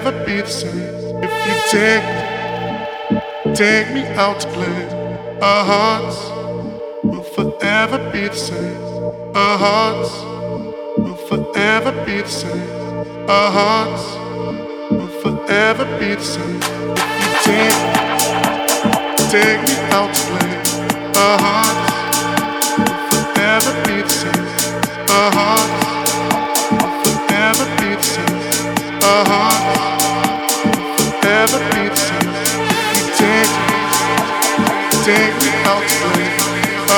never be the same if you take me, take me out to play. Our hearts will forever be the same. Our hearts will forever be the same. Our hearts will forever be the same if you take me, take me out to play. Our hearts will forever be the same. Our hearts will forever be the same. Our hearts.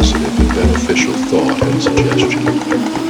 positive and beneficial thought and suggestion.